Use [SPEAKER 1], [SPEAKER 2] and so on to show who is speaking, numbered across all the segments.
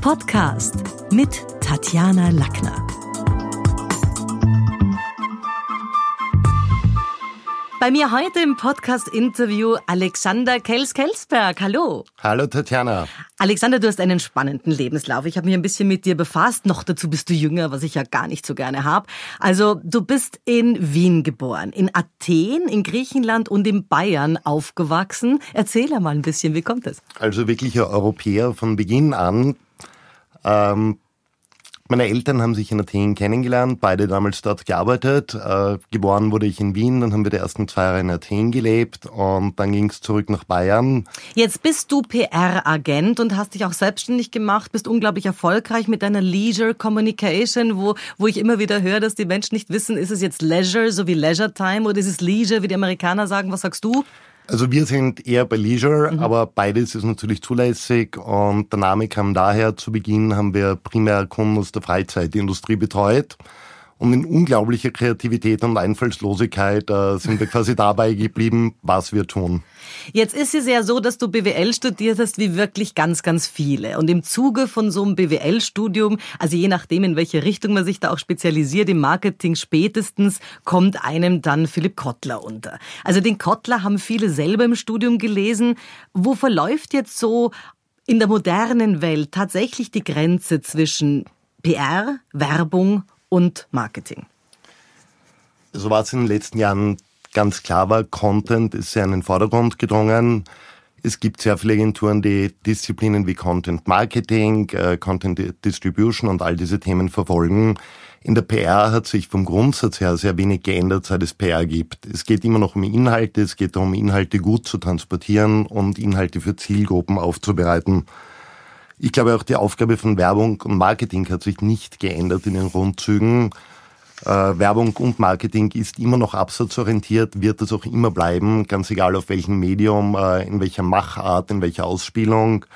[SPEAKER 1] Podcast mit Tatjana Lackner. Bei mir heute im Podcast-Interview Alexander Kels-Kelsberg. Hallo.
[SPEAKER 2] Hallo Tatjana.
[SPEAKER 1] Alexander, du hast einen spannenden Lebenslauf. Ich habe mich ein bisschen mit dir befasst. Noch dazu bist du jünger, was ich ja gar nicht so gerne habe. Also du bist in Wien geboren, in Athen, in Griechenland und in Bayern aufgewachsen. Erzähl mal ein bisschen, wie kommt das?
[SPEAKER 2] Also wirklicher Europäer von Beginn an. Ähm, meine Eltern haben sich in Athen kennengelernt, beide damals dort gearbeitet. Äh, geboren wurde ich in Wien, dann haben wir die ersten zwei Jahre in Athen gelebt und dann ging es zurück nach Bayern.
[SPEAKER 1] Jetzt bist du PR-Agent und hast dich auch selbstständig gemacht, bist unglaublich erfolgreich mit deiner Leisure Communication, wo, wo ich immer wieder höre, dass die Menschen nicht wissen, ist es jetzt Leisure, so wie Leisure Time oder ist es Leisure, wie die Amerikaner sagen. Was sagst du?
[SPEAKER 2] Also wir sind eher bei Leisure, mhm. aber beides ist natürlich zulässig und der Name kam daher, zu Beginn haben wir primär Kunden aus der Freizeitindustrie betreut und in unglaublicher Kreativität und Einfallslosigkeit äh, sind wir quasi dabei geblieben, was wir tun.
[SPEAKER 1] Jetzt ist es ja so, dass du BWL studiert hast, wie wirklich ganz, ganz viele. Und im Zuge von so einem BWL-Studium, also je nachdem, in welche Richtung man sich da auch spezialisiert, im Marketing spätestens, kommt einem dann Philipp Kottler unter. Also den Kottler haben viele selber im Studium gelesen. Wo verläuft jetzt so in der modernen Welt tatsächlich die Grenze zwischen PR, Werbung und Marketing?
[SPEAKER 2] So war es in den letzten Jahren ganz klar war, Content ist sehr in den Vordergrund gedrungen. Es gibt sehr viele Agenturen, die Disziplinen wie Content Marketing, äh, Content Distribution und all diese Themen verfolgen. In der PR hat sich vom Grundsatz her sehr wenig geändert, seit es PR gibt. Es geht immer noch um Inhalte, es geht darum, Inhalte gut zu transportieren und Inhalte für Zielgruppen aufzubereiten. Ich glaube auch die Aufgabe von Werbung und Marketing hat sich nicht geändert in den Grundzügen. Äh, Werbung und Marketing ist immer noch absatzorientiert, wird es auch immer bleiben, ganz egal auf welchem Medium, äh, in welcher Machart, in welcher Ausspielung.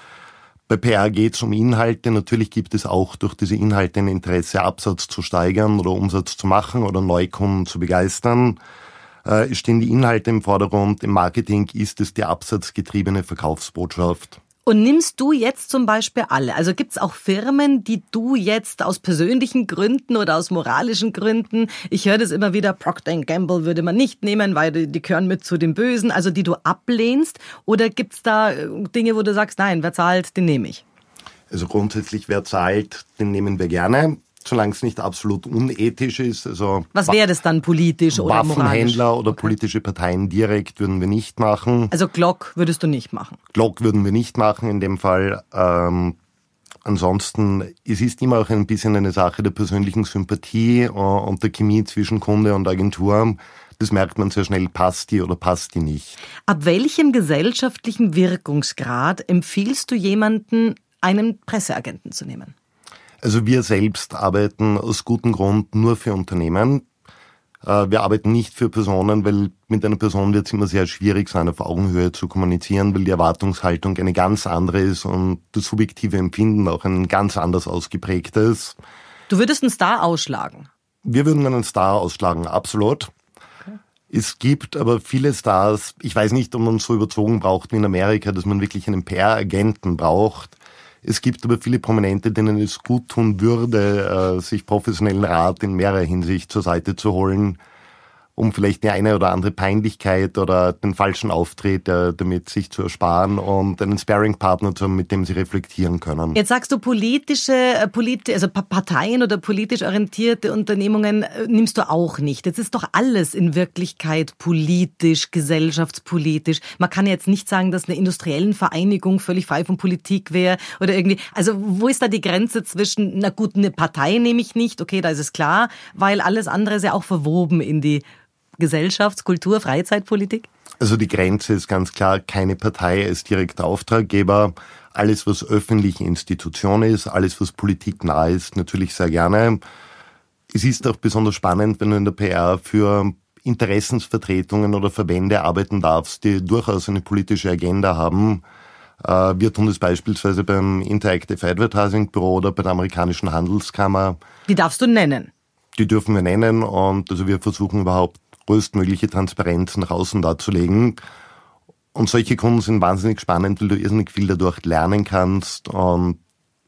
[SPEAKER 2] Bei PR geht es um Inhalte. Natürlich gibt es auch durch diese Inhalte ein Interesse, Absatz zu steigern oder Umsatz zu machen oder Neukunden zu begeistern. Äh, stehen die Inhalte im Vordergrund. Im Marketing ist es die absatzgetriebene Verkaufsbotschaft.
[SPEAKER 1] Und nimmst du jetzt zum Beispiel alle? Also gibt es auch Firmen, die du jetzt aus persönlichen Gründen oder aus moralischen Gründen, ich höre das immer wieder, Procter Gamble würde man nicht nehmen, weil die, die gehören mit zu den Bösen, also die du ablehnst? Oder gibt es da äh, Dinge, wo du sagst, nein, wer zahlt, den nehme ich?
[SPEAKER 2] Also grundsätzlich, wer zahlt, den nehmen wir gerne solange es nicht absolut unethisch ist. Also
[SPEAKER 1] Was wäre das dann politisch oder
[SPEAKER 2] moralisch? Waffenhändler oder okay. politische Parteien direkt würden wir nicht machen.
[SPEAKER 1] Also Glock würdest du nicht machen?
[SPEAKER 2] Glock würden wir nicht machen in dem Fall. Ähm, ansonsten, es ist immer auch ein bisschen eine Sache der persönlichen Sympathie äh, und der Chemie zwischen Kunde und Agentur. Das merkt man sehr schnell, passt die oder passt die nicht.
[SPEAKER 1] Ab welchem gesellschaftlichen Wirkungsgrad empfiehlst du jemanden, einen Presseagenten zu nehmen?
[SPEAKER 2] Also wir selbst arbeiten aus gutem Grund nur für Unternehmen. Äh, wir arbeiten nicht für Personen, weil mit einer Person wird es immer sehr schwierig sein, auf Augenhöhe zu kommunizieren, weil die Erwartungshaltung eine ganz andere ist und das subjektive Empfinden auch ein ganz anders ausgeprägtes.
[SPEAKER 1] Du würdest einen Star ausschlagen?
[SPEAKER 2] Wir würden einen Star ausschlagen, absolut. Es gibt aber viele Stars, ich weiß nicht, ob man so überzogen braucht wie in Amerika, dass man wirklich einen PR-Agenten braucht. Es gibt aber viele Prominente, denen es gut tun würde, äh, sich professionellen Rat in mehrerer Hinsicht zur Seite zu holen um vielleicht die eine oder andere Peinlichkeit oder den falschen Auftritt äh, damit sich zu ersparen und einen Sparing-Partner zu haben, mit dem sie reflektieren können.
[SPEAKER 1] Jetzt sagst du politische, äh, politi also Parteien oder politisch orientierte Unternehmungen äh, nimmst du auch nicht. Jetzt ist doch alles in Wirklichkeit politisch, gesellschaftspolitisch. Man kann jetzt nicht sagen, dass eine industriellen Vereinigung völlig frei von Politik wäre oder irgendwie. Also wo ist da die Grenze zwischen, na gut, eine Partei nehme ich nicht, okay, da ist es klar, weil alles andere ist ja auch verwoben in die Gesellschafts-, Kultur-, Freizeitpolitik?
[SPEAKER 2] Also die Grenze ist ganz klar, keine Partei ist direkter Auftraggeber. Alles, was öffentliche Institution ist, alles, was Politik nah ist, natürlich sehr gerne. Es ist auch besonders spannend, wenn du in der PR für Interessensvertretungen oder Verbände arbeiten darfst, die durchaus eine politische Agenda haben. Äh, wir tun das beispielsweise beim Interactive Advertising Büro oder bei der amerikanischen Handelskammer.
[SPEAKER 1] Die darfst du nennen?
[SPEAKER 2] Die dürfen wir nennen und also wir versuchen überhaupt größtmögliche Transparenz nach außen darzulegen. Und solche Kunden sind wahnsinnig spannend, weil du irrsinnig viel dadurch lernen kannst und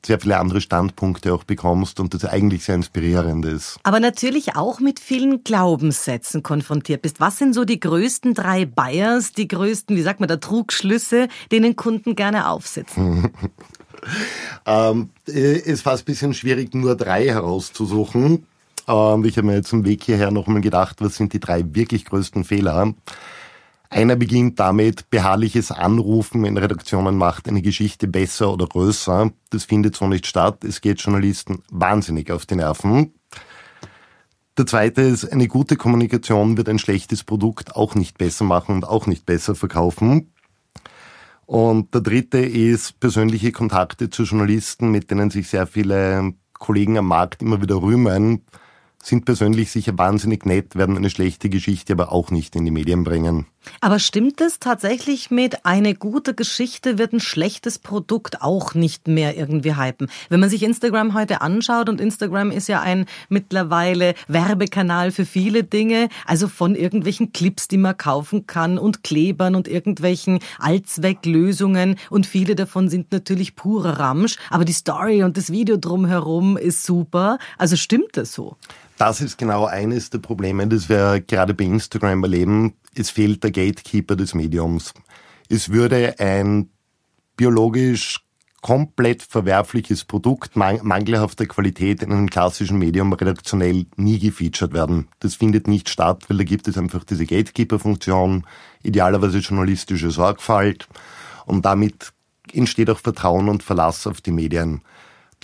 [SPEAKER 2] sehr viele andere Standpunkte auch bekommst und das eigentlich sehr inspirierend ist.
[SPEAKER 1] Aber natürlich auch mit vielen Glaubenssätzen konfrontiert bist. Was sind so die größten drei Bias, die größten, wie sagt man da, Trugschlüsse, denen Kunden gerne aufsitzen?
[SPEAKER 2] ähm, es ist fast ein bisschen schwierig, nur drei herauszusuchen. Ähm, ich habe mir jetzt im Weg hierher nochmal gedacht, was sind die drei wirklich größten Fehler? Einer beginnt damit, beharrliches Anrufen in Redaktionen macht eine Geschichte besser oder größer. Das findet so nicht statt. Es geht Journalisten wahnsinnig auf die Nerven. Der zweite ist, eine gute Kommunikation wird ein schlechtes Produkt auch nicht besser machen und auch nicht besser verkaufen. Und der dritte ist persönliche Kontakte zu Journalisten, mit denen sich sehr viele Kollegen am Markt immer wieder rühmen sind persönlich sicher wahnsinnig nett, werden eine schlechte Geschichte aber auch nicht in die Medien bringen.
[SPEAKER 1] Aber stimmt es tatsächlich mit, eine gute Geschichte wird ein schlechtes Produkt auch nicht mehr irgendwie hypen? Wenn man sich Instagram heute anschaut und Instagram ist ja ein mittlerweile Werbekanal für viele Dinge, also von irgendwelchen Clips, die man kaufen kann und Klebern und irgendwelchen Allzwecklösungen und viele davon sind natürlich purer Ramsch, aber die Story und das Video drumherum ist super. Also stimmt das so?
[SPEAKER 2] Das ist genau eines der Probleme, das wir gerade bei Instagram erleben. Es fehlt der Gatekeeper des Mediums. Es würde ein biologisch komplett verwerfliches Produkt mangelhafter Qualität in einem klassischen Medium redaktionell nie gefeatured werden. Das findet nicht statt, weil da gibt es einfach diese Gatekeeper-Funktion, idealerweise journalistische Sorgfalt und damit entsteht auch Vertrauen und Verlass auf die Medien.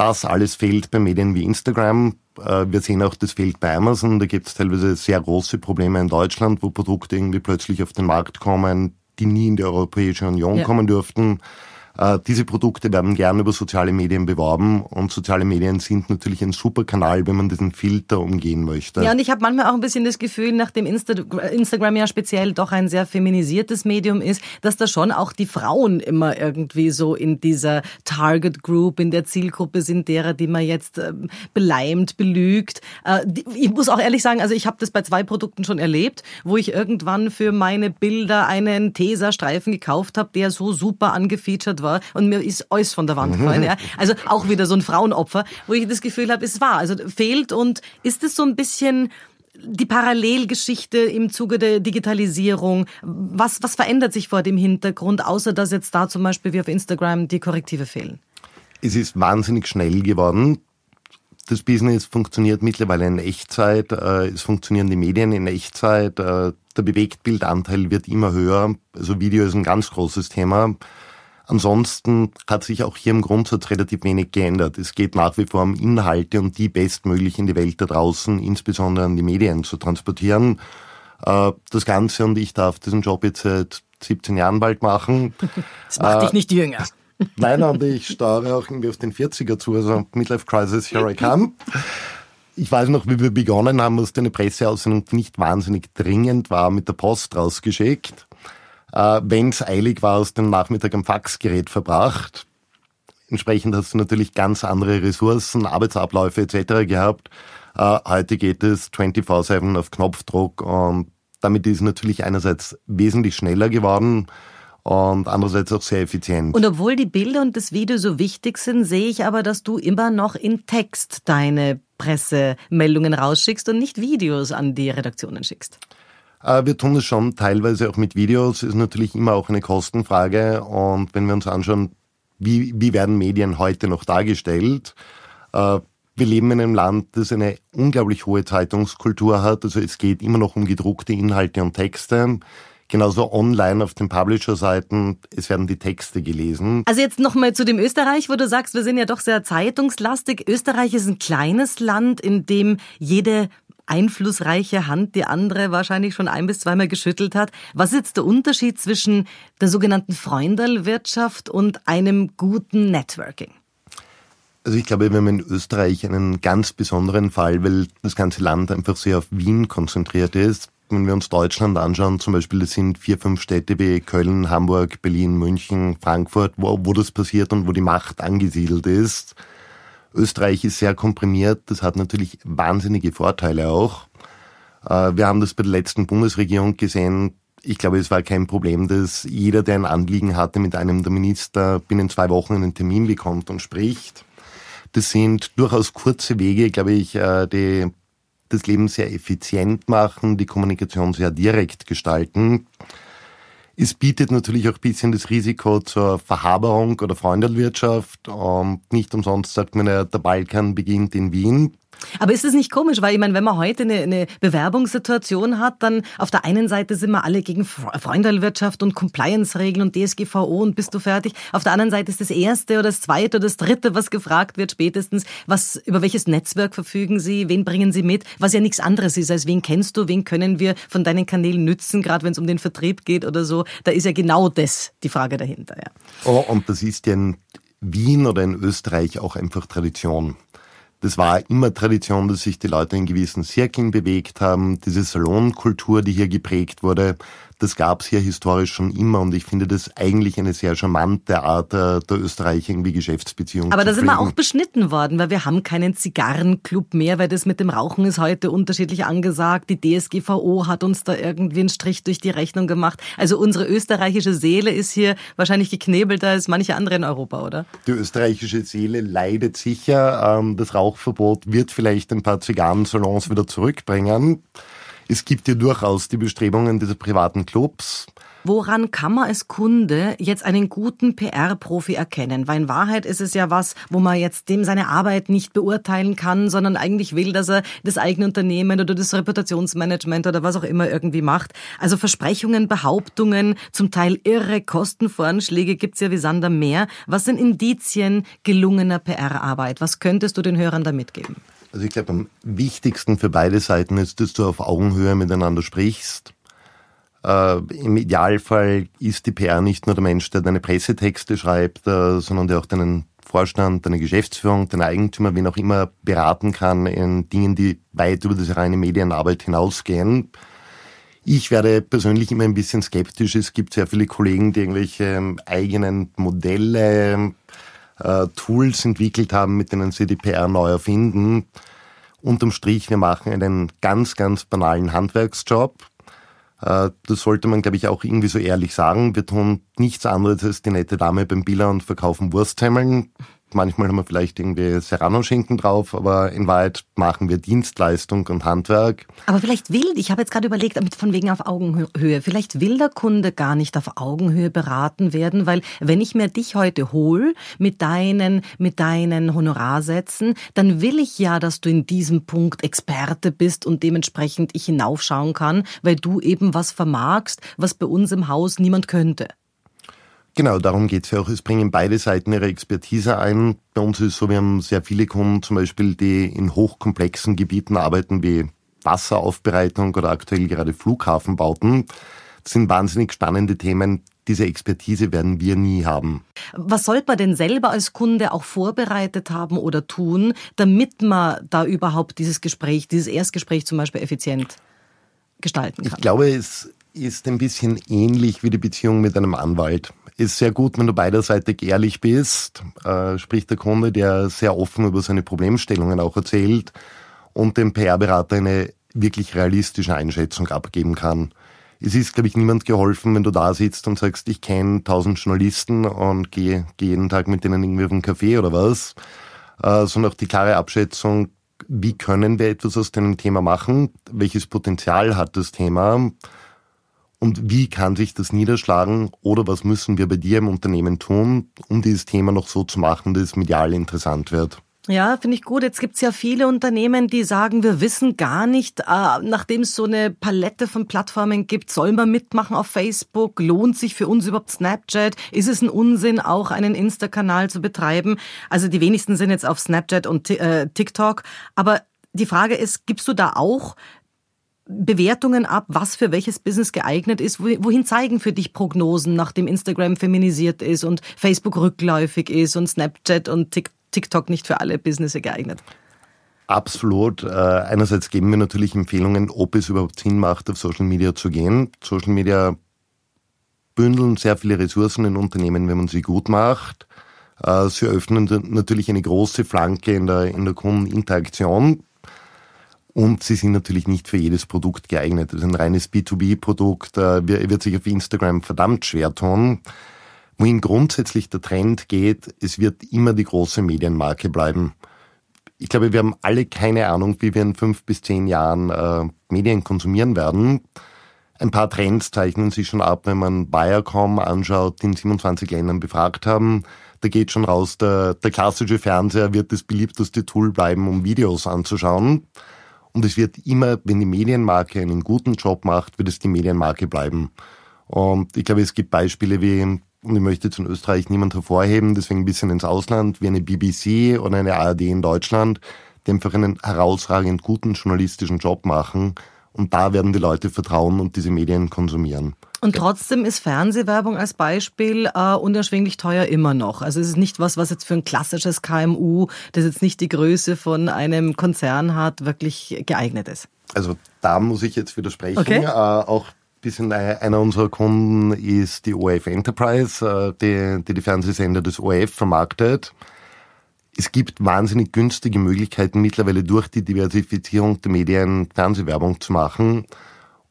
[SPEAKER 2] Das alles fehlt bei Medien wie Instagram. Äh, wir sehen auch, das fehlt bei Amazon. Da gibt es teilweise sehr große Probleme in Deutschland, wo Produkte irgendwie plötzlich auf den Markt kommen, die nie in die Europäische Union ja. kommen dürften. Äh, diese Produkte werden gerne über soziale Medien beworben und soziale Medien sind natürlich ein super Kanal, wenn man diesen Filter umgehen möchte.
[SPEAKER 1] Ja, und ich habe manchmal auch ein bisschen das Gefühl, nachdem Insta Instagram ja speziell doch ein sehr feminisiertes Medium ist, dass da schon auch die Frauen immer irgendwie so in dieser Target Group, in der Zielgruppe sind derer, die man jetzt äh, beleimt, belügt. Äh, ich muss auch ehrlich sagen, also ich habe das bei zwei Produkten schon erlebt, wo ich irgendwann für meine Bilder einen Tesa-Streifen gekauft habe, der so super angefeatured war und mir ist alles von der Wand gefallen. Ja. Also auch wieder so ein Frauenopfer, wo ich das Gefühl habe, es war. Also fehlt und ist es so ein bisschen die Parallelgeschichte im Zuge der Digitalisierung? Was, was verändert sich vor dem Hintergrund, außer dass jetzt da zum Beispiel wie auf Instagram die Korrektive fehlen?
[SPEAKER 2] Es ist wahnsinnig schnell geworden. Das Business funktioniert mittlerweile in Echtzeit. Äh, es funktionieren die Medien in Echtzeit. Äh, der Bewegtbildanteil wird immer höher. Also Video ist ein ganz großes Thema. Ansonsten hat sich auch hier im Grundsatz relativ wenig geändert. Es geht nach wie vor um Inhalte und die bestmöglich in die Welt da draußen, insbesondere an die Medien zu transportieren. Äh, das Ganze und ich darf diesen Job jetzt seit 17 Jahren bald machen.
[SPEAKER 1] Das macht äh, dich nicht jünger.
[SPEAKER 2] Nein, und ich steuere auch irgendwie auf den 40er zu, also Midlife Crisis, here I come. Ich weiß noch, wie wir begonnen haben, dass eine Presseaussendung nicht wahnsinnig dringend war, mit der Post rausgeschickt äh, wenn es eilig war, aus dem Nachmittag am Faxgerät verbracht. Entsprechend hast du natürlich ganz andere Ressourcen, Arbeitsabläufe etc. gehabt. Äh, heute geht es 24-7 auf Knopfdruck und damit ist es natürlich einerseits wesentlich schneller geworden und andererseits auch sehr effizient.
[SPEAKER 1] Und obwohl die Bilder und das Video so wichtig sind, sehe ich aber, dass du immer noch in Text deine Pressemeldungen rausschickst und nicht Videos an die Redaktionen schickst.
[SPEAKER 2] Äh, wir tun es schon teilweise auch mit Videos, ist natürlich immer auch eine Kostenfrage. Und wenn wir uns anschauen, wie, wie werden Medien heute noch dargestellt, äh, wir leben in einem Land, das eine unglaublich hohe Zeitungskultur hat. Also es geht immer noch um gedruckte Inhalte und Texte. Genauso online auf den Publisher-Seiten, es werden die Texte gelesen.
[SPEAKER 1] Also jetzt nochmal zu dem Österreich, wo du sagst, wir sind ja doch sehr zeitungslastig. Österreich ist ein kleines Land, in dem jede einflussreiche Hand die andere wahrscheinlich schon ein bis zweimal geschüttelt hat. Was ist jetzt der Unterschied zwischen der sogenannten Freundelwirtschaft und einem guten Networking?
[SPEAKER 2] Also ich glaube, wir haben in Österreich einen ganz besonderen Fall, weil das ganze Land einfach sehr auf Wien konzentriert ist. Wenn wir uns Deutschland anschauen, zum Beispiel, das sind vier, fünf Städte wie Köln, Hamburg, Berlin, München, Frankfurt, wo, wo das passiert und wo die Macht angesiedelt ist. Österreich ist sehr komprimiert, das hat natürlich wahnsinnige Vorteile auch. Äh, wir haben das bei der letzten Bundesregierung gesehen, ich glaube, es war kein Problem, dass jeder, der ein Anliegen hatte, mit einem der Minister binnen zwei Wochen einen Termin bekommt und spricht. Das sind durchaus kurze Wege, glaube ich, äh, die das Leben sehr effizient machen, die Kommunikation sehr direkt gestalten. Es bietet natürlich auch ein bisschen das Risiko zur Verhaberung oder Freundelwirtschaft. Und nicht umsonst sagt man ja, der Balkan beginnt in Wien.
[SPEAKER 1] Aber ist es nicht komisch, weil ich meine, wenn man heute eine, eine Bewerbungssituation hat, dann auf der einen Seite sind wir alle gegen Freundelwirtschaft und Compliance-Regeln und DSGVO und bist du fertig. Auf der anderen Seite ist das erste oder das zweite oder das dritte, was gefragt wird, spätestens, was, über welches Netzwerk verfügen Sie, wen bringen Sie mit, was ja nichts anderes ist, als wen kennst du, wen können wir von deinen Kanälen nützen, gerade wenn es um den Vertrieb geht oder so. Da ist ja genau das die Frage dahinter, ja.
[SPEAKER 2] Oh, und das ist ja in Wien oder in Österreich auch einfach Tradition. Das war immer Tradition, dass sich die Leute in gewissen Zirkeln bewegt haben. Diese Salonkultur, die hier geprägt wurde, das gab es hier historisch schon immer und ich finde das eigentlich eine sehr charmante Art der, der Österreicher irgendwie Geschäftsbeziehungen.
[SPEAKER 1] Aber da sind wir auch beschnitten worden, weil wir haben keinen Zigarrenclub mehr, weil das mit dem Rauchen ist heute unterschiedlich angesagt. Die DSGVO hat uns da irgendwie einen Strich durch die Rechnung gemacht. Also unsere österreichische Seele ist hier wahrscheinlich geknebelter als manche andere in Europa, oder?
[SPEAKER 2] Die österreichische Seele leidet sicher. Ähm, das Rauchverbot wird vielleicht ein paar Zigarrensalons wieder zurückbringen. Es gibt ja durchaus die Bestrebungen dieser privaten Clubs.
[SPEAKER 1] Woran kann man als Kunde jetzt einen guten PR-Profi erkennen? Weil in Wahrheit ist es ja was, wo man jetzt dem seine Arbeit nicht beurteilen kann, sondern eigentlich will, dass er das eigene Unternehmen oder das Reputationsmanagement oder was auch immer irgendwie macht. Also Versprechungen, Behauptungen, zum Teil irre Kostenvoranschläge gibt's ja wie Sander mehr. Was sind Indizien gelungener PR-Arbeit? Was könntest du den Hörern da mitgeben?
[SPEAKER 2] Also ich glaube, am wichtigsten für beide Seiten ist, dass du auf Augenhöhe miteinander sprichst. Äh, Im Idealfall ist die PR nicht nur der Mensch, der deine Pressetexte schreibt, äh, sondern der auch deinen Vorstand, deine Geschäftsführung, deine Eigentümer, wen auch immer beraten kann in Dingen, die weit über diese reine Medienarbeit hinausgehen. Ich werde persönlich immer ein bisschen skeptisch. Es gibt sehr viele Kollegen, die irgendwelche ähm, eigenen Modelle äh, Tools entwickelt haben, mit denen sie die PR neu erfinden. Unterm Strich, wir machen einen ganz, ganz banalen Handwerksjob. Äh, das sollte man, glaube ich, auch irgendwie so ehrlich sagen. Wir tun nichts anderes als die nette Dame beim Biller und verkaufen Wursthemmeln. Manchmal haben wir vielleicht irgendwie Serrano-Schinken drauf, aber in Wahrheit machen wir Dienstleistung und Handwerk.
[SPEAKER 1] Aber vielleicht will, ich habe jetzt gerade überlegt, von wegen auf Augenhöhe, vielleicht will der Kunde gar nicht auf Augenhöhe beraten werden, weil wenn ich mir dich heute hol mit deinen, mit deinen Honorarsätzen, dann will ich ja, dass du in diesem Punkt Experte bist und dementsprechend ich hinaufschauen kann, weil du eben was vermagst, was bei uns im Haus niemand könnte.
[SPEAKER 2] Genau, darum geht's ja auch. Es bringen beide Seiten ihre Expertise ein. Bei uns ist es so, wir haben sehr viele Kunden zum Beispiel, die in hochkomplexen Gebieten arbeiten, wie Wasseraufbereitung oder aktuell gerade Flughafenbauten. Das sind wahnsinnig spannende Themen. Diese Expertise werden wir nie haben.
[SPEAKER 1] Was sollte man denn selber als Kunde auch vorbereitet haben oder tun, damit man da überhaupt dieses Gespräch, dieses Erstgespräch zum Beispiel effizient gestalten kann?
[SPEAKER 2] Ich glaube, es ist ein bisschen ähnlich wie die Beziehung mit einem Anwalt ist sehr gut, wenn du beiderseitig ehrlich bist, äh, sprich der Kunde, der sehr offen über seine Problemstellungen auch erzählt und dem PR-Berater eine wirklich realistische Einschätzung abgeben kann. Es ist, glaube ich, niemand geholfen, wenn du da sitzt und sagst, ich kenne tausend Journalisten und gehe geh jeden Tag mit denen irgendwie auf einen Café oder was, äh, sondern auch die klare Abschätzung, wie können wir etwas aus dem Thema machen, welches Potenzial hat das Thema, und wie kann sich das niederschlagen oder was müssen wir bei dir im Unternehmen tun, um dieses Thema noch so zu machen, dass es medial interessant wird?
[SPEAKER 1] Ja, finde ich gut. Jetzt gibt's ja viele Unternehmen, die sagen, wir wissen gar nicht, äh, nachdem es so eine Palette von Plattformen gibt, sollen wir mitmachen auf Facebook? Lohnt sich für uns überhaupt Snapchat? Ist es ein Unsinn, auch einen Insta-Kanal zu betreiben? Also die wenigsten sind jetzt auf Snapchat und äh, TikTok. Aber die Frage ist, gibst du da auch Bewertungen ab, was für welches Business geeignet ist? Wohin zeigen für dich Prognosen, nachdem Instagram feminisiert ist und Facebook rückläufig ist und Snapchat und TikTok nicht für alle Business geeignet?
[SPEAKER 2] Absolut. Äh, einerseits geben wir natürlich Empfehlungen, ob es überhaupt Sinn macht, auf Social Media zu gehen. Social Media bündeln sehr viele Ressourcen in Unternehmen, wenn man sie gut macht. Äh, sie öffnen natürlich eine große Flanke in der, in der Kundeninteraktion Und sie sind natürlich nicht für jedes Produkt geeignet. Das ist ein reines B2B-Produkt, äh, wird sich auf Instagram verdammt schwer tun. Wohin grundsätzlich der Trend geht, es wird immer die große Medienmarke bleiben. Ich glaube, wir haben alle keine Ahnung, wie wir in fünf bis zehn Jahren äh, Medien konsumieren werden. Ein paar Trends zeichnen sich schon ab, wenn man Viacom anschaut, die in 27 Ländern befragt haben. Da geht schon raus, der, der klassische Fernseher wird das beliebteste Tool bleiben, um Videos anzuschauen. Und es wird immer, wenn die Medienmarke einen guten Job macht, wird es die Medienmarke bleiben. Und ich glaube, es gibt Beispiele wie, und ich möchte jetzt in Österreich niemand hervorheben, deswegen ein bisschen ins Ausland, wie eine BBC oder eine ARD in Deutschland, die einfach einen herausragend guten journalistischen Job machen. Und da werden die Leute vertrauen und diese Medien konsumieren.
[SPEAKER 1] Und trotzdem ist Fernsehwerbung als Beispiel äh, unerschwinglich teuer immer noch. Also es ist nicht was, was jetzt für ein klassisches KMU, das jetzt nicht die Größe von einem Konzern hat, wirklich geeignet ist.
[SPEAKER 2] Also da muss ich jetzt widersprechen. Okay. Äh, auch bisschen einer unserer Kunden ist die ORF Enterprise, äh, die, die die Fernsehsender des ORF vermarktet. Es gibt wahnsinnig günstige Möglichkeiten mittlerweile durch die Diversifizierung der Medien Fernsehwerbung zu machen.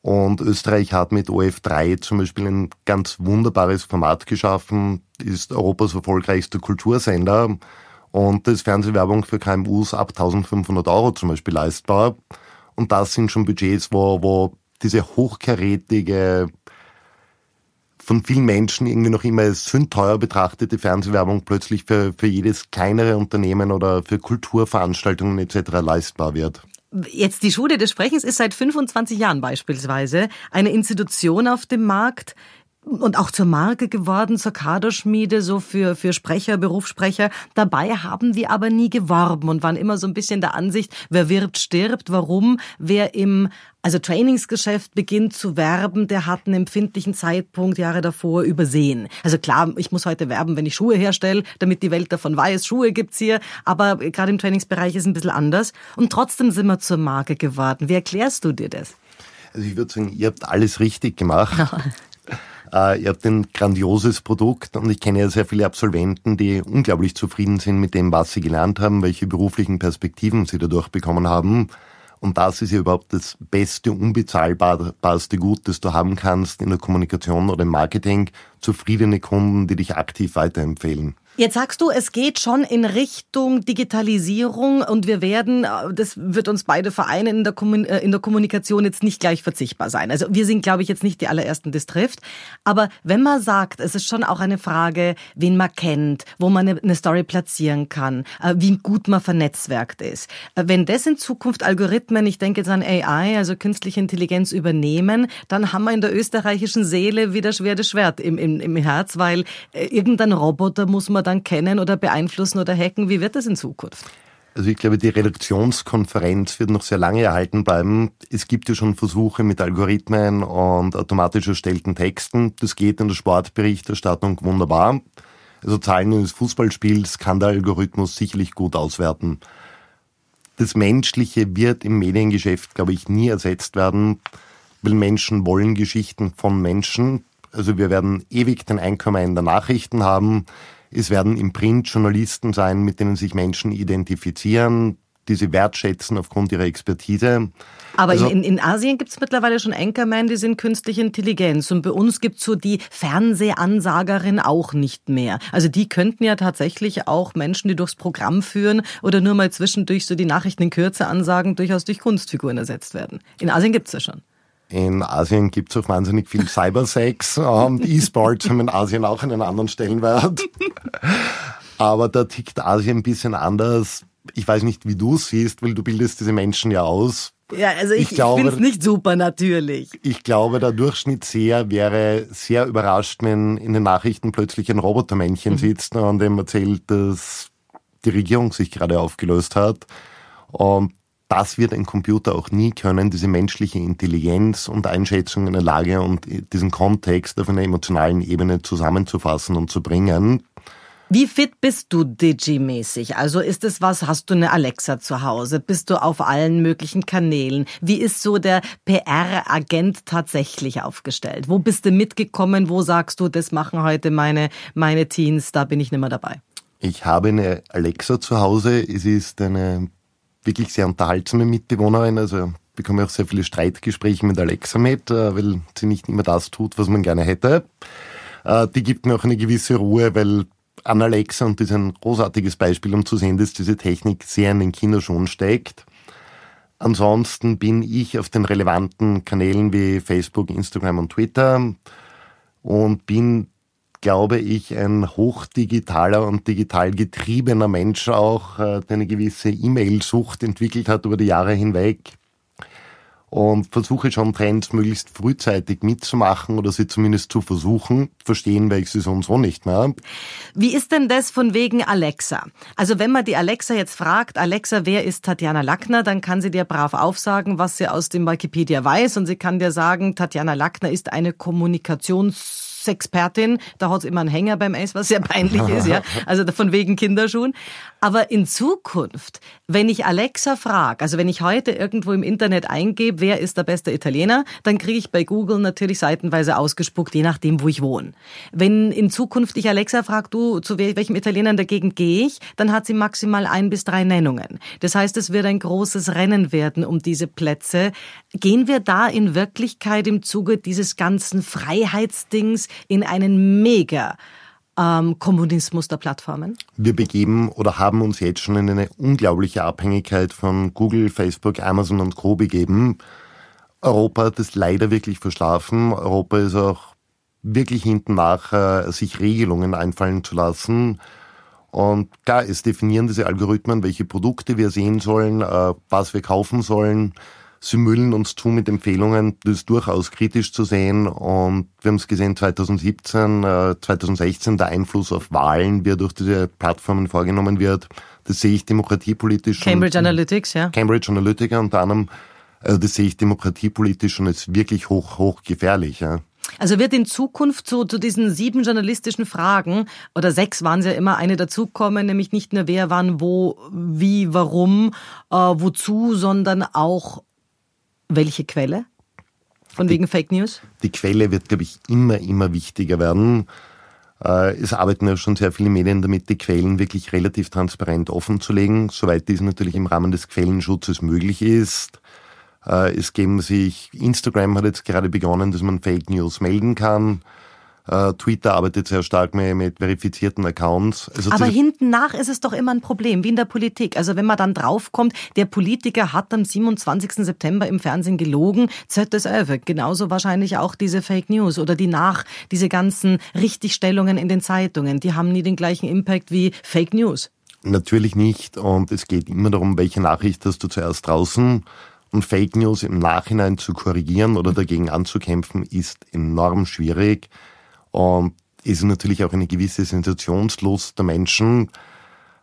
[SPEAKER 2] Und Österreich hat mit OF3 zum Beispiel ein ganz wunderbares Format geschaffen, ist Europas erfolgreichster Kultursender und das Fernsehwerbung für KMUs ab 1500 Euro zum Beispiel leistbar. Und das sind schon Budgets, wo, wo diese hochkarätige, von vielen Menschen irgendwie noch immer als sündteuer betrachtete Fernsehwerbung plötzlich für, für jedes kleinere Unternehmen oder für Kulturveranstaltungen etc. leistbar wird.
[SPEAKER 1] Jetzt die Schule des Sprechens ist seit 25 Jahren beispielsweise eine Institution auf dem Markt, und auch zur Marke geworden, zur Kaderschmiede, so für, für Sprecher, Berufssprecher. Dabei haben wir aber nie geworben und waren immer so ein bisschen der Ansicht, wer wird, stirbt. Warum? Wer im also Trainingsgeschäft beginnt zu werben, der hat einen empfindlichen Zeitpunkt Jahre davor übersehen. Also klar, ich muss heute werben, wenn ich Schuhe herstelle, damit die Welt davon weiß, Schuhe gibt's hier, aber gerade im Trainingsbereich ist es ein bisschen anders. Und trotzdem sind wir zur Marke geworden. Wie erklärst du dir das?
[SPEAKER 2] Also ich würde sagen, ihr habt alles richtig gemacht. Äh, ihr habt ein grandioses Produkt und ich kenne ja sehr viele Absolventen, die unglaublich zufrieden sind mit dem, was sie gelernt haben, welche beruflichen Perspektiven sie dadurch bekommen haben. Und das ist ja überhaupt das beste, unbezahlbarste Gut, das du haben kannst in der Kommunikation oder im Marketing. Zufriedene Kunden, die dich aktiv weiterempfehlen.
[SPEAKER 1] Jetzt sagst du, es geht schon in Richtung Digitalisierung und wir werden, äh, das wird uns beide vereinen, in der, Kommun äh, in der Kommunikation jetzt nicht gleich verzichtbar sein. Also wir sind, glaube ich, jetzt nicht die allerersten, die es trifft. Aber wenn man sagt, es ist schon auch eine Frage, wen man kennt, wo man eine Story platzieren kann, äh, wie gut man vernetzwerkt ist. Wenn das in Zukunft Algorithmen, ich denke jetzt an AI, also künstliche Intelligenz übernehmen, dann haben wir in der österreichischen Seele wieder schweres Schwert im, im, im Herz, weil irgendein Roboter muss man dann kennen oder beeinflussen oder hacken? Wie wird das in Zukunft?
[SPEAKER 2] Also ich glaube, die Redaktionskonferenz wird noch sehr lange erhalten bleiben. Es gibt ja schon Versuche mit Algorithmen und automatisch erstellten Texten. Das geht in der Sportberichterstattung wunderbar. Also Zahlen eines Fußballspiels kann der Algorithmus sicherlich gut auswerten. Das Menschliche wird im Mediengeschäft, glaube ich, nie ersetzt werden, weil Menschen wollen Geschichten von Menschen. Also wir werden ewig den Einkommen in der Nachrichten haben. Es werden im Print Journalisten sein, mit denen sich Menschen identifizieren, die sie wertschätzen aufgrund ihrer Expertise.
[SPEAKER 1] Aber also, in, in Asien gibt es mittlerweile schon Anchorman, die sind künstliche Intelligenz. Und bei uns gibt es so die Fernsehansagerin auch nicht mehr. Also die könnten ja tatsächlich auch Menschen, die durchs Programm führen oder nur mal zwischendurch so die Nachrichten in Kürze ansagen, durchaus durch Kunstfiguren ersetzt werden. In Asien gibt es ja schon.
[SPEAKER 2] In Asien gibt es auch wahnsinnig viel Cybersex und E-Sports haben in Asien auch einen anderen Stellenwert. Aber da tickt Asien ein bisschen anders. Ich weiß nicht, wie du es siehst, weil du bildest diese Menschen ja aus.
[SPEAKER 1] Ja, also ich, ich, ich finde es nicht super natürlich.
[SPEAKER 2] Ich glaube, der Durchschnittsseher wäre sehr überrascht, wenn in den Nachrichten plötzlich ein Robotermännchen mhm. sitzt und dem erzählt, dass die Regierung sich gerade aufgelöst hat. Und das wird ein Computer auch nie können, diese menschliche Intelligenz und Einschätzung in der Lage und diesen Kontext auf einer emotionalen Ebene zusammenzufassen und zu bringen.
[SPEAKER 1] Wie fit bist du Digi-mäßig? Also ist es was, hast du eine Alexa zu Hause? Bist du auf allen möglichen Kanälen? Wie ist so der PR-Agent tatsächlich aufgestellt? Wo bist du mitgekommen? Wo sagst du, das machen heute meine, meine Teens, da bin ich nicht mehr dabei?
[SPEAKER 2] Ich habe eine Alexa zu Hause. Es ist eine wirklich sehr unterhaltsame Mitbewohnerin. Also bekomme auch sehr viele Streitgespräche mit Alexa mit, äh, weil sie nicht immer das tut, was man gerne hätte. Äh, die gibt mir auch eine gewisse Ruhe, weil an Alexa, und das ist ein großartiges Beispiel, um zu sehen, dass diese Technik sehr in den Kinderschuhen steckt. Ansonsten bin ich auf den relevanten Kanälen wie Facebook, Instagram und Twitter und bin, glaube ich, ein hochdigitaler und digital getriebener Mensch auch, äh, der eine gewisse E-Mail-Sucht entwickelt hat über die Jahre hinweg und versuche schon Trends möglichst frühzeitig mitzumachen oder sie zumindest zu versuchen. Verstehen weil ich sie so nicht mehr.
[SPEAKER 1] Wie ist denn das von wegen Alexa? Also wenn man die Alexa jetzt fragt, Alexa, wer ist Tatjana Lackner, dann kann sie dir brav aufsagen, was sie aus dem Wikipedia weiß und sie kann dir sagen, Tatjana Lackner ist eine Kommunikations Expertin, da hat immer einen Hänger beim Eis, was sehr peinlich ist, ja. Also von wegen Kinderschuhen. Aber in Zukunft, wenn ich Alexa frage, also wenn ich heute irgendwo im Internet eingebe, wer ist der beste Italiener, dann kriege ich bei Google natürlich seitenweise ausgespuckt, je nachdem, wo ich wohne. Wenn in Zukunft ich Alexa frage, du, zu welchem Italiener in der Gegend gehe ich, dann hat sie maximal ein bis drei Nennungen. Das heißt, es wird ein großes Rennen werden um diese Plätze. Gehen wir da in Wirklichkeit im Zuge dieses ganzen Freiheitsdings in einen mega ähm, Kommunismus der Plattformen?
[SPEAKER 2] Wir begeben oder haben uns jetzt schon in eine unglaubliche Abhängigkeit von Google, Facebook, Amazon und Co. begeben. Europa hat es leider wirklich verschlafen. Europa ist auch wirklich hinten nach, äh, sich Regelungen einfallen zu lassen. Und klar, es definieren diese Algorithmen, welche Produkte wir sehen sollen, äh, was wir kaufen sollen sie müllen uns zu mit Empfehlungen, das ist durchaus kritisch zu sehen. Und wir haben es gesehen 2017, äh, 2016, der Einfluss auf Wahlen, wie er durch diese Plattformen vorgenommen wird. Das sehe ich demokratiepolitisch.
[SPEAKER 1] Cambridge und, Analytics, ja.
[SPEAKER 2] Cambridge Analytica unter anderem. Also das sehe ich demokratiepolitisch und ist wirklich hoch, hoch gefährlich. Ja.
[SPEAKER 1] Also wird in Zukunft so zu diesen sieben journalistischen Fragen oder sechs waren es ja immer eine dazukommen, nämlich nicht nur wer, wann, wo, wie, warum, äh, wozu, sondern auch welche Quelle? Von die, wegen Fake News?
[SPEAKER 2] Die Quelle wird, glaube ich, immer, immer wichtiger werden. Äh, es arbeiten ja schon sehr viele Medien damit, die Quellen wirklich relativ transparent offen zu legen, soweit dies natürlich im Rahmen des Quellenschutzes möglich ist. Äh, es geben sich, Instagram hat jetzt gerade begonnen, dass man Fake News melden kann. Äh, Twitter arbeitet sehr stark mit, mit verifizierten Accounts.
[SPEAKER 1] Also Aber hinten nach ist es doch immer ein Problem, wie in der Politik. Also wenn man dann draufkommt, der Politiker hat am 27. September im Fernsehen gelogen, öfter. Genauso wahrscheinlich auch diese Fake News oder die nach, diese ganzen Richtigstellungen in den Zeitungen. Die haben nie den gleichen Impact wie Fake News.
[SPEAKER 2] Natürlich nicht. Und es geht immer darum, welche Nachricht hast du zuerst draußen. Und Fake News im Nachhinein zu korrigieren oder dagegen anzukämpfen, ist enorm schwierig. Und ist natürlich auch eine gewisse Sensationslust der Menschen,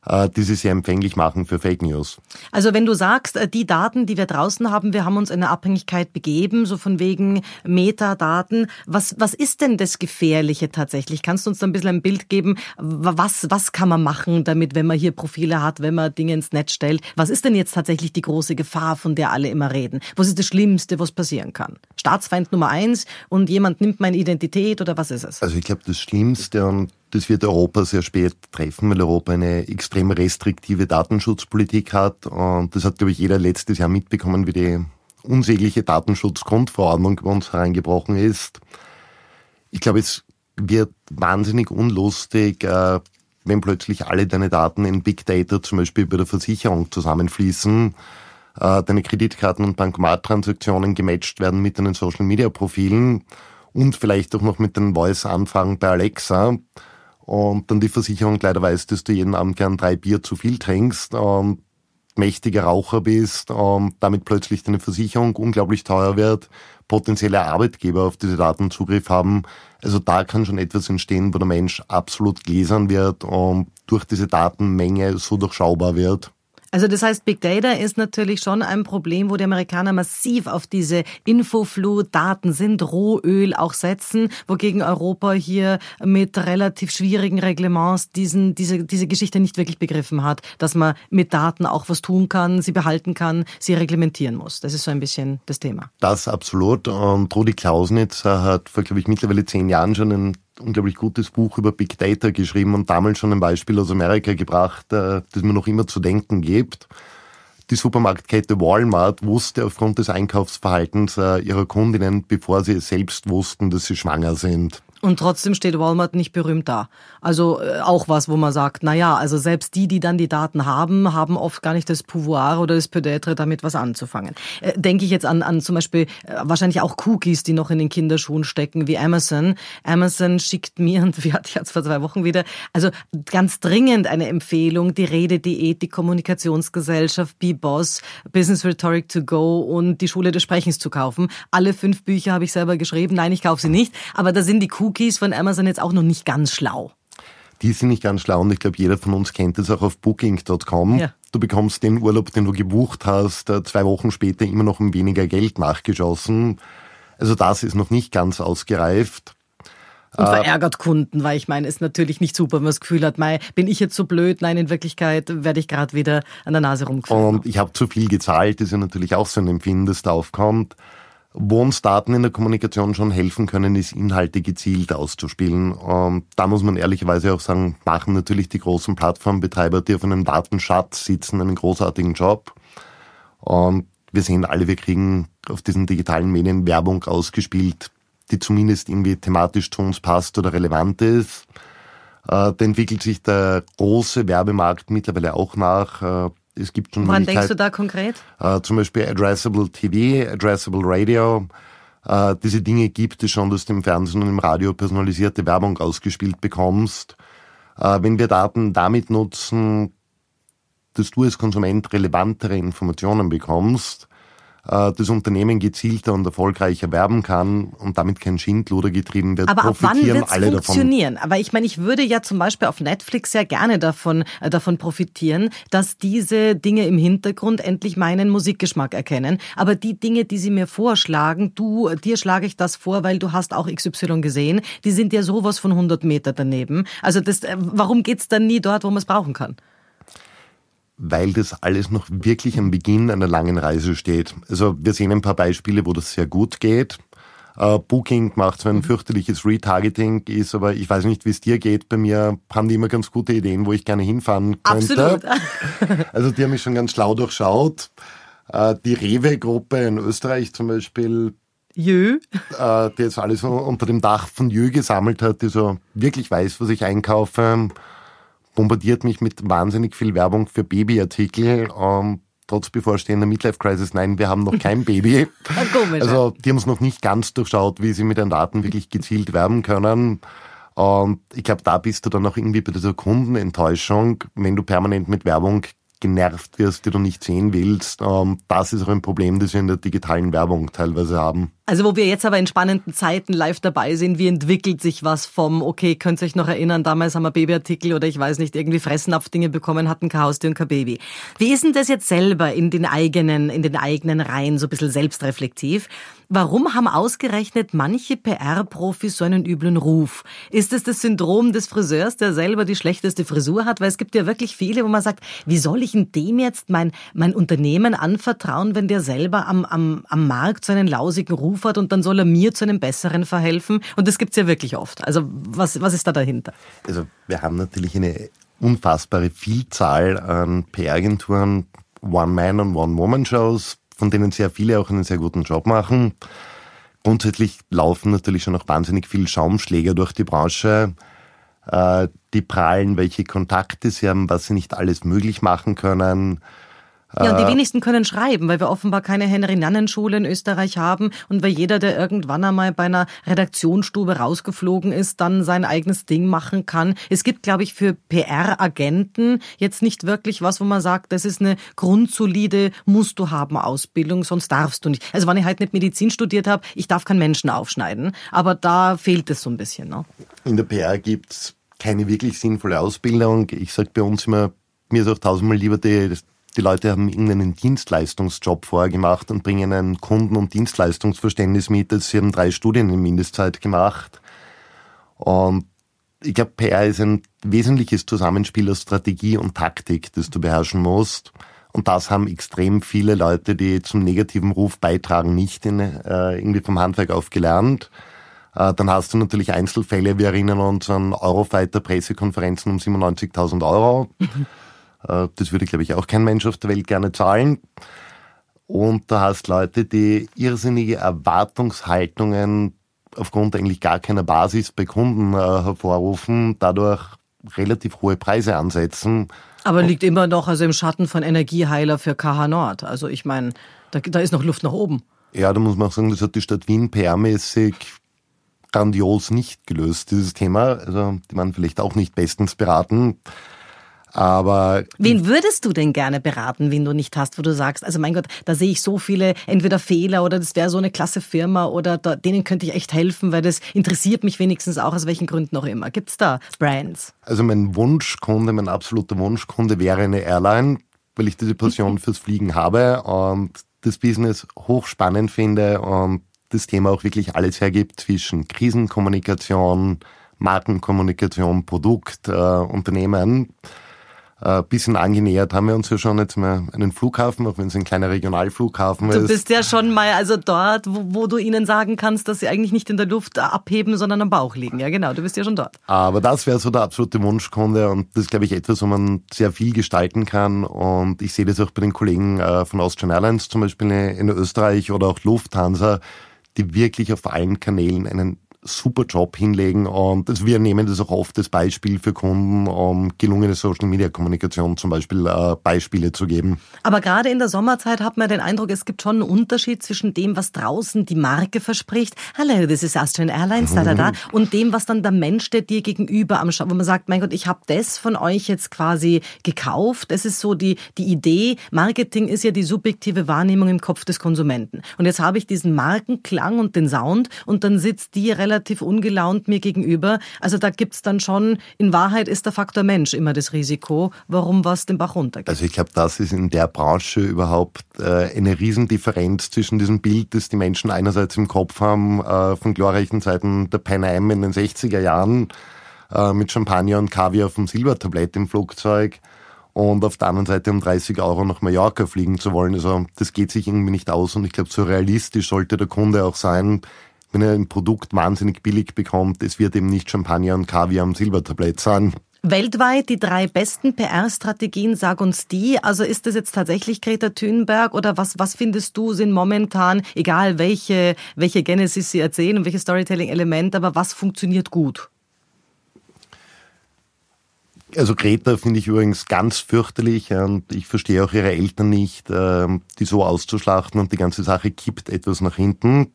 [SPEAKER 2] die sie sehr empfänglich machen für Fake News.
[SPEAKER 1] Also wenn du sagst, äh, die Daten, die wir draußen haben, wir haben uns in eine Abhängigkeit begeben, so von wegen Metadaten. Was, was ist denn das Gefährliche tatsächlich? Kannst du uns da ein bisschen ein Bild geben? Was, was kann man machen damit, wenn man hier Profile hat, wenn man Dinge ins Netz stellt? Was ist denn jetzt tatsächlich die große Gefahr, von der alle immer reden? Was ist das Schlimmste, was passieren kann? Staatsfeind Nummer eins und jemand nimmt meine Identität oder was ist es?
[SPEAKER 2] Also ich glaube, das Schlimmste und das wird Europa sehr spät treffen, weil Europa eine extrem restriktive Datenschutzpolitik hat. Und das hat, glaube ich, jeder letztes Jahr mitbekommen, wie die unsägliche Datenschutzgrundverordnung bei uns hereingebrochen ist. Ich glaube, es wird wahnsinnig unlustig, äh, wenn plötzlich alle deine Daten in Big Data zum Beispiel bei der Versicherung zusammenfließen, äh, deine Kreditkarten- und Bankomattransaktionen gematcht werden mit deinen Social-Media-Profilen und vielleicht auch noch mit den Voice-Anfragen bei Alexa und dann die Versicherung leider weiß, dass du jeden Abend gern drei Bier zu viel trinkst und mächtiger Raucher bist und damit plötzlich deine Versicherung unglaublich teuer wird, potenzielle Arbeitgeber auf diese Daten Zugriff haben. Also da kann schon etwas entstehen, wo der Mensch absolut gläsern wird und durch diese Datenmenge so durchschaubar wird.
[SPEAKER 1] Also das heißt, Big Data ist natürlich schon ein Problem, wo die Amerikaner massiv auf diese Infoflut, Daten sind Rohöl auch setzen, wogegen Europa hier mit relativ schwierigen Reglements diesen, diese, diese Geschichte nicht wirklich begriffen hat, dass man mit Daten auch was tun kann, sie behalten kann, sie reglementieren muss. Das ist so ein bisschen das Thema.
[SPEAKER 2] Das absolut. Und Rudi Klausnitz hat vor, glaube ich, mittlerweile zehn Jahren schon ein unglaublich gutes Buch über Big Data geschrieben und damals schon ein Beispiel aus Amerika gebracht, äh, das mir noch immer zu denken gibt. die Supermarktkette Walmart wusste aufgrund des Einkaufsverhaltens äh, ihrer Kundinnen, bevor sie selbst wussten, dass sie schwanger sind.
[SPEAKER 1] Und trotzdem steht Walmart nicht berühmt da. Also äh, auch was, wo man sagt, na ja, also selbst die, die dann die Daten haben, haben oft gar nicht das Pouvoir oder das Peut-être, damit was anzufangen. Äh, Denke ich jetzt an, an zum Beispiel äh, wahrscheinlich auch Cookies, die noch in den Kinderschuhen stecken, wie Amazon. Amazon schickt mir, und wir hatten jetzt vor zwei Wochen wieder, also ganz dringend eine Empfehlung, die Rede-Diät, die Kommunikationsgesellschaft, Be-Boss, Business Rhetoric to Go und die Schule des Sprechens zu kaufen. Alle fünf Bücher habe ich selber geschrieben. Nein, ich kaufe sie nicht, aber da sind die Cookies Cookies von Amazon jetzt auch noch nicht ganz schlau.
[SPEAKER 2] Die sind nicht ganz schlau und ich glaube, jeder von uns kennt das auch auf Booking.com. Ja. Du bekommst den Urlaub, den du gebucht hast, äh, zwei Wochen später immer noch um weniger Geld nachgeschossen. Also das ist noch nicht ganz ausgereift.
[SPEAKER 1] Und äh, verärgert Kunden, weil ich meine, ist natürlich nicht super, wenn man das Gefühl hat, mei, bin ich jetzt so blöd? Nein, in Wirklichkeit werde ich gerade wieder an der Nase rumgeführt.
[SPEAKER 2] Und ich habe zu viel gezahlt, das ist ja natürlich auch so ein Empfinden, das da aufkommt. Wo uns Daten in der Kommunikation schon helfen können, ist Inhalte gezielt auszuspielen. Und da muss man ehrlicherweise auch sagen, machen natürlich die großen Plattformbetreiber, die auf einem Datenschatz sitzen, einen großartigen Job. Und wir sehen alle, wir kriegen auf diesen digitalen Medien Werbung ausgespielt, die zumindest irgendwie thematisch zu uns passt oder relevant ist. Äh, da entwickelt sich der große Werbemarkt mittlerweile auch nach. Es gibt
[SPEAKER 1] schon Woran denkst du da konkret?
[SPEAKER 2] Äh, zum Beispiel Addressable TV, Addressable Radio. Äh, diese Dinge gibt es schon, dass du im Fernsehen und im Radio personalisierte Werbung ausgespielt bekommst. Äh, wenn wir Daten damit nutzen, dass du als Konsument relevantere Informationen bekommst, das Unternehmen gezielter und erfolgreicher werben kann und damit kein Schindluder getrieben wird,
[SPEAKER 1] Aber profitieren ab wann alle funktionieren? davon. Aber ich meine, ich würde ja zum Beispiel auf Netflix sehr gerne davon, äh, davon profitieren, dass diese Dinge im Hintergrund endlich meinen Musikgeschmack erkennen. Aber die Dinge, die sie mir vorschlagen, du, dir schlage ich das vor, weil du hast auch XY gesehen, die sind ja sowas von 100 Meter daneben. Also das, äh, warum geht's dann nie dort, wo man es brauchen kann?
[SPEAKER 2] Weil das alles noch wirklich am Beginn einer langen Reise steht. Also wir sehen ein paar Beispiele, wo das sehr gut geht. Uh, Booking macht so ein mhm. fürchterliches Retargeting, ist aber, ich weiß nicht, wie es dir geht, bei mir haben die immer ganz gute Ideen, wo ich gerne hinfahren könnte. Absolut. also die haben mich schon ganz schlau durchschaut. Uh, die Rewe-Gruppe in Österreich zum Beispiel,
[SPEAKER 1] Jö.
[SPEAKER 2] Uh, die jetzt alles unter dem Dach von Jö gesammelt hat, die so wirklich weiß, was ich einkaufe bombardiert mich mit wahnsinnig viel Werbung für Babyartikel. Ähm, trotz bevorstehender Midlife-Crisis, nein, wir haben noch kein Baby. Komisch, also die haben es noch nicht ganz durchschaut, wie sie mit den Daten wirklich gezielt werben können. Und ich glaube, da bist du dann auch irgendwie bei dieser Kundenenttäuschung, wenn du permanent mit Werbung genervt wirst, die du nicht sehen willst. Das ist auch ein Problem, das wir in der digitalen Werbung teilweise haben.
[SPEAKER 1] Also wo wir jetzt aber in spannenden Zeiten live dabei sind, wie entwickelt sich was vom, okay, könnt ihr euch noch erinnern, damals haben wir Babyartikel oder ich weiß nicht, irgendwie Fressnapfdinge bekommen, hatten kein Haustier und kein Baby. Wie ist denn das jetzt selber in den eigenen, in den eigenen Reihen so ein bisschen selbstreflektiv? Warum haben ausgerechnet manche PR-Profis so einen üblen Ruf? Ist es das Syndrom des Friseurs, der selber die schlechteste Frisur hat? Weil es gibt ja wirklich viele, wo man sagt, wie soll ich in dem jetzt mein, mein Unternehmen anvertrauen, wenn der selber am, am, am Markt so einen lausigen Ruf hat und dann soll er mir zu einem besseren verhelfen? Und das gibt's ja wirklich oft. Also was, was ist da dahinter?
[SPEAKER 2] Also wir haben natürlich eine unfassbare Vielzahl an PR-Agenturen, One-Man- und One-Woman-Shows, von denen sehr viele auch einen sehr guten Job machen. Grundsätzlich laufen natürlich schon noch wahnsinnig viele Schaumschläger durch die Branche. Äh, die prahlen, welche Kontakte sie haben, was sie nicht alles möglich machen können.
[SPEAKER 1] Ja, und die äh, wenigsten können schreiben, weil wir offenbar keine Henry-Nannen-Schule in Österreich haben und weil jeder, der irgendwann einmal bei einer Redaktionsstube rausgeflogen ist, dann sein eigenes Ding machen kann. Es gibt, glaube ich, für PR-Agenten jetzt nicht wirklich was, wo man sagt, das ist eine grundsolide, musst du haben Ausbildung, sonst darfst du nicht. Also wenn ich halt nicht Medizin studiert habe, ich darf keinen Menschen aufschneiden, aber da fehlt es so ein bisschen. Ne?
[SPEAKER 2] In der PR gibt's keine wirklich sinnvolle Ausbildung. Ich sage bei uns immer, mir ist auch tausendmal lieber die die Leute haben irgendeinen Dienstleistungsjob vorgemacht und bringen ein Kunden- und Dienstleistungsverständnis mit. Sie haben drei Studien in Mindestzeit gemacht. Und ich glaube, PR ist ein wesentliches Zusammenspiel aus Strategie und Taktik, das du beherrschen musst. Und das haben extrem viele Leute, die zum negativen Ruf beitragen, nicht in, äh, irgendwie vom Handwerk auf gelernt. Äh, dann hast du natürlich Einzelfälle. Wir erinnern uns an Eurofighter Pressekonferenzen um 97.000 Euro. Äh, das würde, glaube ich, auch kein Mensch auf der Welt gerne zahlen. Und da hast Leute, die irrsinnige Erwartungshaltungen aufgrund eigentlich gar keiner Basis bei Kunden äh, hervorrufen, dadurch relativ hohe Preise ansetzen.
[SPEAKER 1] Aber liegt immer noch also im Schatten von Energieheiler für KH Nord. Also ich meine, da, da ist noch Luft nach oben.
[SPEAKER 2] Ja, da muss man auch sagen, das hat die Stadt Wien PR-mäßig grandios nicht gelöst, dieses Thema. Also die waren vielleicht auch nicht bestens beraten. Aber
[SPEAKER 1] wen würdest du denn gerne beraten, wen du nicht hast, wo du sagst, also mein Gott, da sehe ich so viele entweder Fehler oder das wäre so eine klasse Firma oder da, denen könnte ich echt helfen, weil das interessiert mich wenigstens auch aus welchen Gründen auch immer. Gibt's da Brands?
[SPEAKER 2] Also mein Wunschkunde, mein absoluter Wunschkunde wäre eine Airline, weil ich diese Passion fürs Fliegen habe und das Business hochspannend finde und das Thema auch wirklich alles hergibt zwischen Krisenkommunikation, Markenkommunikation, Produkt, äh, Unternehmen äh, bisschen angenähert haben wir uns ja schon jetzt mal einen Flughafen, auch wenn es ein kleiner Regionalflughafen
[SPEAKER 1] du
[SPEAKER 2] ist.
[SPEAKER 1] Du bist ja schon mal also dort, wo, wo, du ihnen sagen kannst, dass sie eigentlich nicht in der Luft abheben, sondern am Bauch liegen. Ja, genau, du bist ja schon dort.
[SPEAKER 2] Aber das wäre so der absolute Wunschkunde und das ist, glaube ich, etwas, wo man sehr viel gestalten kann und ich sehe das auch bei den Kollegen äh, von Austrian Airlines zum Beispiel in Österreich oder auch Lufthansa, die wirklich auf allen Kanälen einen super Job hinlegen und also wir nehmen das auch oft als Beispiel für Kunden, um gelungene Social Media Kommunikation zum Beispiel äh, Beispiele zu geben.
[SPEAKER 1] Aber gerade in der Sommerzeit hat man den Eindruck, es gibt schon einen Unterschied zwischen dem, was draußen die Marke verspricht, hello, this is Austrian Airlines, da, da, da, und dem, was dann der Mensch, der dir gegenüber am Schau, wo man sagt, mein Gott, ich habe das von euch jetzt quasi gekauft. Das ist so die, die Idee. Marketing ist ja die subjektive Wahrnehmung im Kopf des Konsumenten. Und jetzt habe ich diesen Markenklang und den Sound und dann sitzt die relativ relativ ungelaunt mir gegenüber. Also da gibt's dann schon, in Wahrheit ist der Faktor Mensch immer das Risiko, warum was den Bach runtergeht.
[SPEAKER 2] Also ich glaube, das ist in der Branche überhaupt äh, eine Riesendifferenz zwischen diesem Bild, das die Menschen einerseits im Kopf haben, äh, von glorreichen Zeiten der Pan Am in den 60er Jahren, äh, mit Champagner und Kaviar vom Silbertablett im Flugzeug und auf der anderen Seite um 30 Euro nach Mallorca fliegen zu wollen. Also das geht sich irgendwie nicht aus und ich glaube, so realistisch sollte der Kunde auch sein, wenn er ein Produkt wahnsinnig billig bekommt, es wird eben nicht Champagner und Kaviar am Silbertablett sein.
[SPEAKER 1] Weltweit die drei besten PR-Strategien, sag uns die. Also ist das jetzt tatsächlich Greta Thunberg oder was, was findest du sind momentan, egal welche, welche Genesis sie erzählen und welche Storytelling-Element, aber was funktioniert gut?
[SPEAKER 2] Also Greta finde ich übrigens ganz fürchterlich und ich verstehe auch ihre Eltern nicht, ähm, die so auszuschlachten und die ganze Sache kippt etwas nach hinten.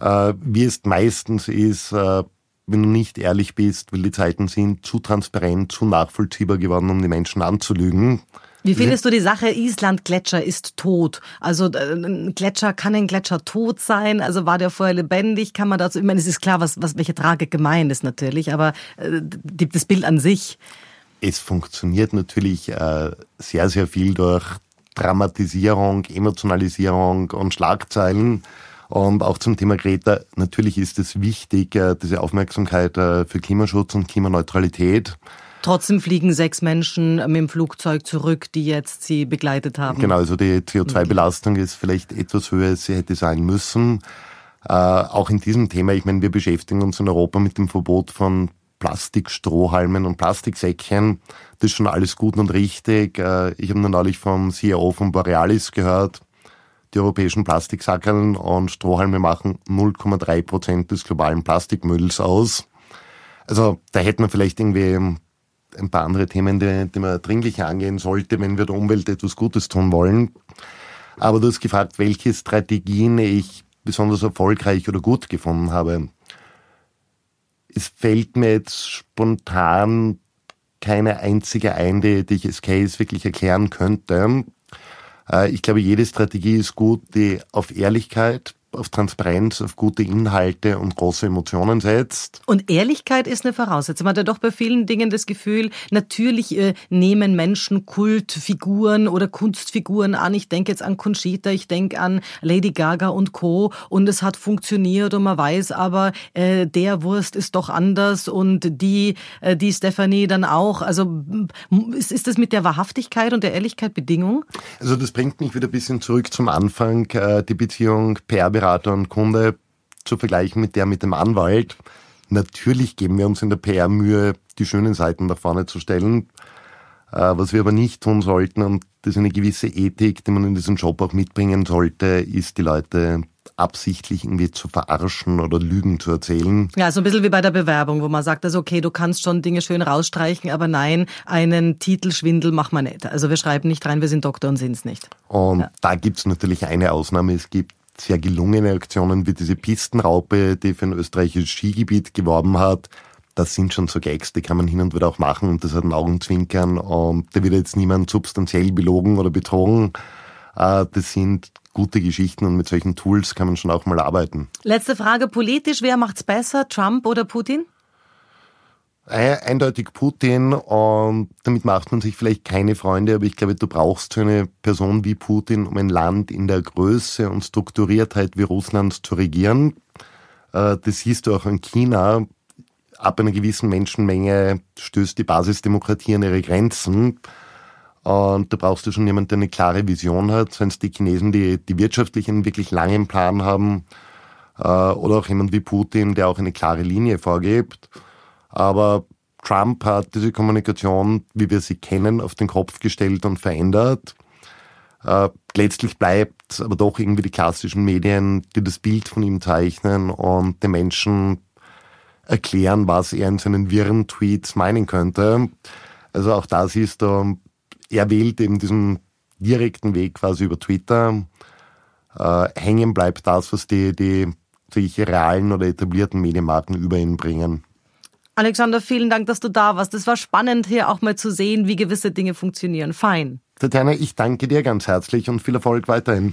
[SPEAKER 2] Äh, wie es meistens ist, äh, wenn du nicht ehrlich bist, weil die Zeiten sind zu transparent, zu nachvollziehbar geworden, um die Menschen anzulügen.
[SPEAKER 1] Wie findest du die Sache, Island-Gletscher ist tot? Also äh, ein Gletscher, kann ein Gletscher tot sein? Also war der vorher lebendig? Kann man dazu, ich meine, es ist klar, was, was welche Tragik gemeint ist natürlich, aber äh, das Bild an sich.
[SPEAKER 2] Es funktioniert natürlich äh, sehr, sehr viel durch Dramatisierung, Emotionalisierung und Schlagzeilen. Und auch zum Thema Greta, natürlich ist es wichtig, äh, diese Aufmerksamkeit äh, für Klimaschutz und Klimaneutralität.
[SPEAKER 1] Trotzdem fliegen sechs Menschen mit dem Flugzeug zurück, die jetzt sie begleitet haben.
[SPEAKER 2] Genau, also die CO2-Belastung ist vielleicht etwas höher, als sie hätte sein müssen. Äh, auch in diesem Thema, ich meine, wir beschäftigen uns in Europa mit dem Verbot von Plastikstrohhalmen und Plastiksäckchen. Das ist schon alles gut und richtig. Äh, ich habe nur neulich vom CEO von Borealis gehört, die europäischen Plastiksackeln und Strohhalme machen 0,3 Prozent des globalen Plastikmülls aus. Also da hätten wir vielleicht irgendwie ein paar andere Themen, die, die man dringlicher angehen sollte, wenn wir der Umwelt etwas Gutes tun wollen. Aber du hast gefragt, welche Strategien ich besonders erfolgreich oder gut gefunden habe. Es fällt mir jetzt spontan keine einzige ein, die ich als Case wirklich erklären könnte. Äh, ich glaube, jede Strategie ist gut, die auf Ehrlichkeit, auf Transparenz, auf gute Inhalte und große Emotionen setzt.
[SPEAKER 1] Und Ehrlichkeit ist eine Voraussetzung. Man hat ja doch bei vielen Dingen das Gefühl, natürlich äh, nehmen Menschen Kultfiguren oder Kunstfiguren an. Ich denke jetzt an Conchita, ich denke an Lady Gaga und Co. Und es hat funktioniert und man weiß aber, äh, der Wurst ist doch anders und die, äh, die Stephanie dann auch. Also ist, ist das mit der Wahrhaftigkeit und der Ehrlichkeit Bedingung?
[SPEAKER 2] Also das bringt mich wieder ein bisschen zurück zum Anfang, äh, die Beziehung PR Steuerberater und Kunde zu vergleichen mit der mit dem Anwalt. Natürlich geben wir uns in der PR Mühe, die schönen Seiten nach vorne zu stellen. Äh, was wir aber nicht tun sollten, und das ist eine gewisse Ethik, die man in diesem Job auch mitbringen sollte, ist die Leute absichtlich irgendwie zu verarschen oder Lügen zu erzählen.
[SPEAKER 1] Ja, so ein bisschen wie bei der Bewerbung, wo man sagt, also okay, du kannst schon Dinge schön rausstreichen, aber nein, einen Titelschwindel machen wir nicht. Also wir schreiben nicht rein, wir sind Doktor und sind es nicht.
[SPEAKER 2] Und ja. da gibt es natürlich eine Ausnahme. Es gibt sehr gelungene Aktionen wie diese Pistenraupe, die für ein österreichisches Skigebiet geworben hat. Das sind schon so Gags, die kann man hin und wieder auch machen und das hat ein Augenzwinkern und da wird jetzt niemand substanziell belogen oder betrogen. Äh, das sind gute Geschichten und mit solchen Tools kann man schon auch mal arbeiten.
[SPEAKER 1] Letzte Frage politisch, wer macht's besser, Trump oder Putin?
[SPEAKER 2] Eindeutig Putin und damit macht man sich vielleicht keine Freunde, aber ich glaube, du brauchst eine Person wie Putin, um ein Land in der Größe und Strukturiertheit wie Russland zu regieren. Äh, das siehst du auch in China. Ab einer gewissen Menschenmenge stößt die Basisdemokratie an ihre Grenzen. Und da brauchst du schon jemanden, der eine klare Vision hat, es die Chinesen, die, die wirtschaftlich einen wirklich langen Plan haben, äh, oder auch jemand wie Putin, der auch eine klare Linie vorgibt. Aber Trump hat diese Kommunikation, wie wir sie kennen, auf den Kopf gestellt und verändert. Äh, letztlich bleibt aber doch irgendwie die klassischen Medien, die das Bild von ihm zeichnen und den Menschen erklären, was er in seinen wirren Tweets meinen könnte. Also auch da siehst du, er wählt eben diesen direkten Weg quasi über Twitter. Äh, hängen bleibt das, was die, die solche realen oder etablierten Medienmarken über ihn bringen.
[SPEAKER 1] Alexander, vielen Dank, dass du da warst. Es war spannend, hier auch mal zu sehen, wie gewisse Dinge funktionieren. Fein.
[SPEAKER 2] Tatjana, ich danke dir ganz herzlich und viel Erfolg weiterhin.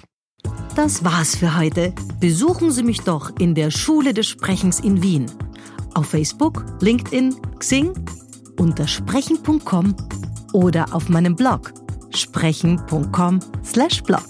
[SPEAKER 1] Das war's für heute. Besuchen Sie mich doch in der Schule des Sprechens in Wien. Auf Facebook, LinkedIn, Xing, unter sprechen.com oder auf meinem Blog sprechen.com/blog.